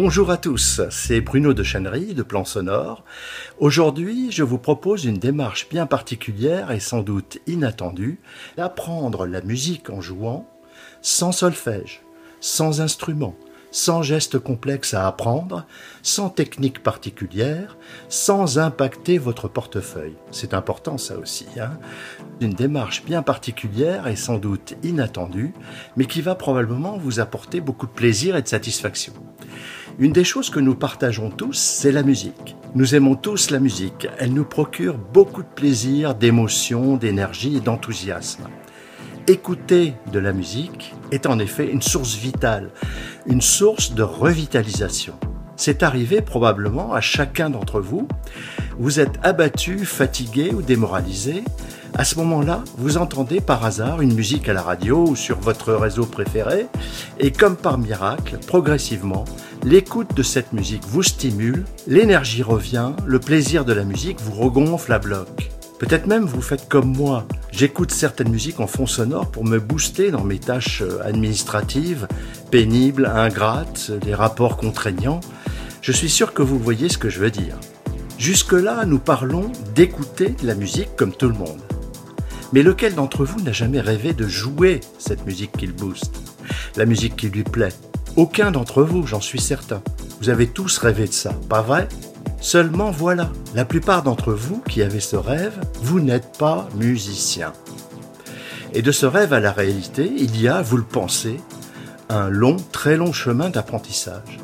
Bonjour à tous, c'est Bruno de Channery de Plan Sonore. Aujourd'hui, je vous propose une démarche bien particulière et sans doute inattendue, d'apprendre la musique en jouant sans solfège, sans instrument, sans gestes complexes à apprendre, sans technique particulière, sans impacter votre portefeuille. C'est important ça aussi. Hein Une démarche bien particulière et sans doute inattendue, mais qui va probablement vous apporter beaucoup de plaisir et de satisfaction. Une des choses que nous partageons tous, c'est la musique. Nous aimons tous la musique. Elle nous procure beaucoup de plaisir, d'émotion, d'énergie et d'enthousiasme. Écouter de la musique est en effet une source vitale, une source de revitalisation. C'est arrivé probablement à chacun d'entre vous. Vous êtes abattu, fatigué ou démoralisé. À ce moment-là, vous entendez par hasard une musique à la radio ou sur votre réseau préféré, et comme par miracle, progressivement, l'écoute de cette musique vous stimule, l'énergie revient, le plaisir de la musique vous regonfle à bloc. Peut-être même vous faites comme moi. J'écoute certaines musiques en fond sonore pour me booster dans mes tâches euh, administratives, pénibles, ingrates, les rapports contraignants. Je suis sûr que vous voyez ce que je veux dire. Jusque-là, nous parlons d'écouter la musique comme tout le monde. Mais lequel d'entre vous n'a jamais rêvé de jouer cette musique qu'il booste? La musique qui lui plaît? Aucun d'entre vous, j'en suis certain. Vous avez tous rêvé de ça, pas vrai? Seulement voilà, la plupart d'entre vous qui avez ce rêve, vous n'êtes pas musicien. Et de ce rêve à la réalité, il y a, vous le pensez, un long, très long chemin d'apprentissage.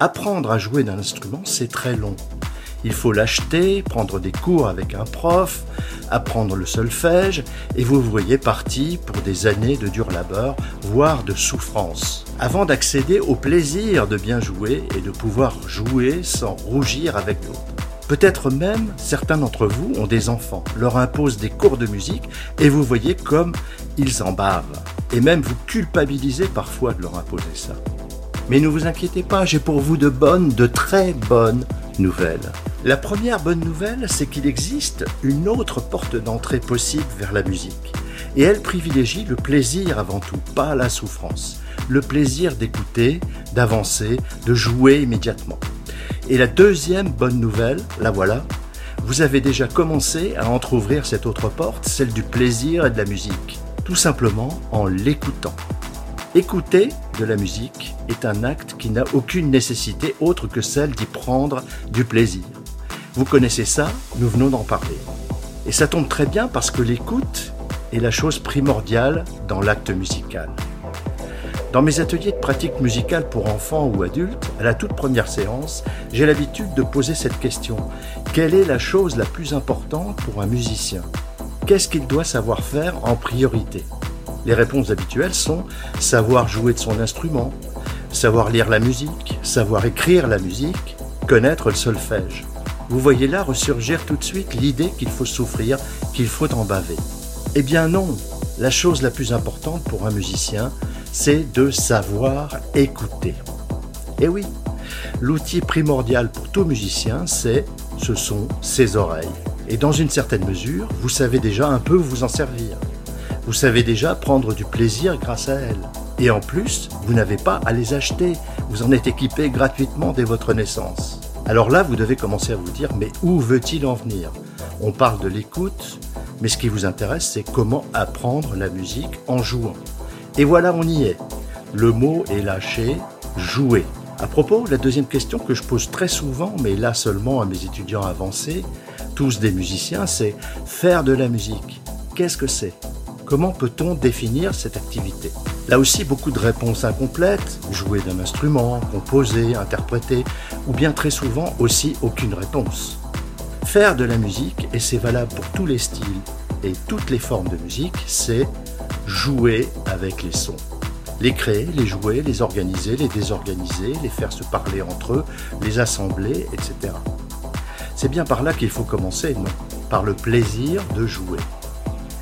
Apprendre à jouer d'un instrument, c'est très long. Il faut l'acheter, prendre des cours avec un prof, apprendre le solfège, et vous voyez parti pour des années de dur labeur, voire de souffrance, avant d'accéder au plaisir de bien jouer et de pouvoir jouer sans rougir avec l'autre. Peut-être même certains d'entre vous ont des enfants, leur imposent des cours de musique et vous voyez comme ils en bavent. Et même vous culpabilisez parfois de leur imposer ça. Mais ne vous inquiétez pas, j'ai pour vous de bonnes, de très bonnes nouvelles. La première bonne nouvelle, c'est qu'il existe une autre porte d'entrée possible vers la musique. Et elle privilégie le plaisir avant tout, pas la souffrance. Le plaisir d'écouter, d'avancer, de jouer immédiatement. Et la deuxième bonne nouvelle, la voilà, vous avez déjà commencé à entr'ouvrir cette autre porte, celle du plaisir et de la musique, tout simplement en l'écoutant. Écouter de la musique est un acte qui n'a aucune nécessité autre que celle d'y prendre du plaisir. Vous connaissez ça, nous venons d'en parler. Et ça tombe très bien parce que l'écoute est la chose primordiale dans l'acte musical. Dans mes ateliers de pratique musicale pour enfants ou adultes, à la toute première séance, j'ai l'habitude de poser cette question. Quelle est la chose la plus importante pour un musicien? Qu'est-ce qu'il doit savoir faire en priorité? Les réponses habituelles sont savoir jouer de son instrument, savoir lire la musique, savoir écrire la musique, connaître le solfège vous voyez là ressurgir tout de suite l'idée qu'il faut souffrir, qu'il faut en baver. Eh bien non, la chose la plus importante pour un musicien, c'est de savoir écouter. Eh oui, l'outil primordial pour tout musicien, c'est, ce sont ses oreilles. Et dans une certaine mesure, vous savez déjà un peu vous en servir. Vous savez déjà prendre du plaisir grâce à elles. Et en plus, vous n'avez pas à les acheter, vous en êtes équipé gratuitement dès votre naissance. Alors là, vous devez commencer à vous dire, mais où veut-il en venir? On parle de l'écoute, mais ce qui vous intéresse, c'est comment apprendre la musique en jouant. Et voilà, on y est. Le mot est lâché, jouer. À propos, la deuxième question que je pose très souvent, mais là seulement à mes étudiants avancés, tous des musiciens, c'est faire de la musique. Qu'est-ce que c'est? Comment peut-on définir cette activité? Là aussi, beaucoup de réponses incomplètes, jouer d'un instrument, composer, interpréter, ou bien très souvent aussi aucune réponse. Faire de la musique, et c'est valable pour tous les styles et toutes les formes de musique, c'est jouer avec les sons. Les créer, les jouer, les organiser, les désorganiser, les faire se parler entre eux, les assembler, etc. C'est bien par là qu'il faut commencer, non? Par le plaisir de jouer.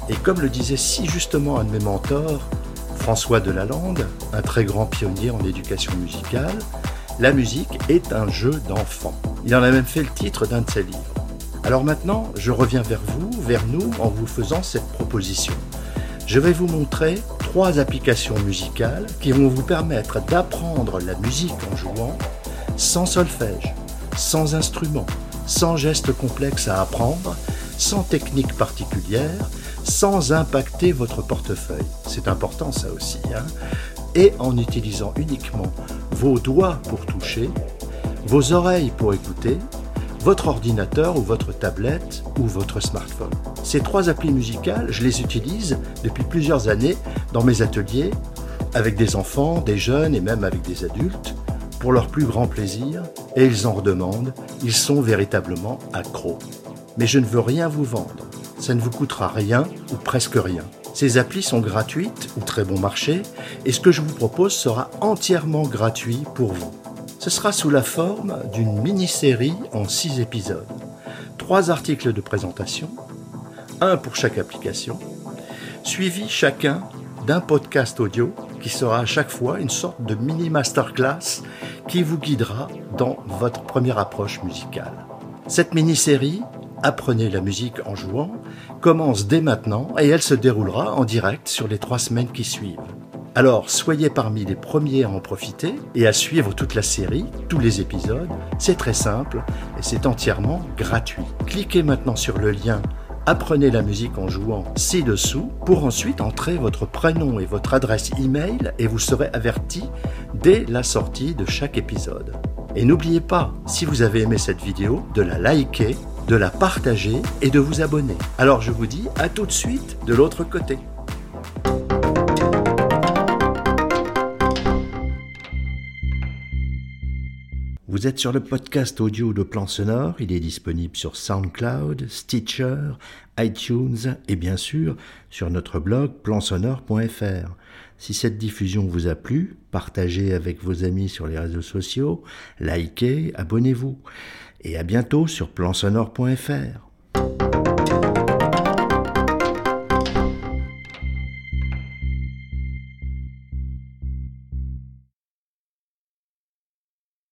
Et comme le disait si justement un de mes mentors, François Delalande, un très grand pionnier en éducation musicale, la musique est un jeu d'enfant. Il en a même fait le titre d'un de ses livres. Alors maintenant, je reviens vers vous, vers nous, en vous faisant cette proposition. Je vais vous montrer trois applications musicales qui vont vous permettre d'apprendre la musique en jouant sans solfège, sans instrument, sans gestes complexes à apprendre, sans technique particulière, sans impacter votre portefeuille. C'est important ça aussi. Hein et en utilisant uniquement vos doigts pour toucher, vos oreilles pour écouter, votre ordinateur ou votre tablette ou votre smartphone. Ces trois applis musicales, je les utilise depuis plusieurs années dans mes ateliers avec des enfants, des jeunes et même avec des adultes pour leur plus grand plaisir et ils en redemandent, ils sont véritablement accros. Mais je ne veux rien vous vendre, ça ne vous coûtera rien ou presque rien. Ces applis sont gratuites ou très bon marché et ce que je vous propose sera entièrement gratuit pour vous. Ce sera sous la forme d'une mini-série en six épisodes. Trois articles de présentation, un pour chaque application, suivi chacun d'un podcast audio qui sera à chaque fois une sorte de mini masterclass qui vous guidera dans votre première approche musicale. Cette mini-série Apprenez la musique en jouant commence dès maintenant et elle se déroulera en direct sur les trois semaines qui suivent. Alors soyez parmi les premiers à en profiter et à suivre toute la série, tous les épisodes. C'est très simple et c'est entièrement gratuit. Cliquez maintenant sur le lien Apprenez la musique en jouant ci-dessous pour ensuite entrer votre prénom et votre adresse email et vous serez averti dès la sortie de chaque épisode. Et n'oubliez pas, si vous avez aimé cette vidéo, de la liker de la partager et de vous abonner. Alors je vous dis à tout de suite de l'autre côté. Vous êtes sur le podcast audio de Plan Sonore, il est disponible sur SoundCloud, Stitcher, iTunes et bien sûr sur notre blog plansonore.fr. Si cette diffusion vous a plu, partagez avec vos amis sur les réseaux sociaux, likez, abonnez-vous et à bientôt sur plansonore.fr.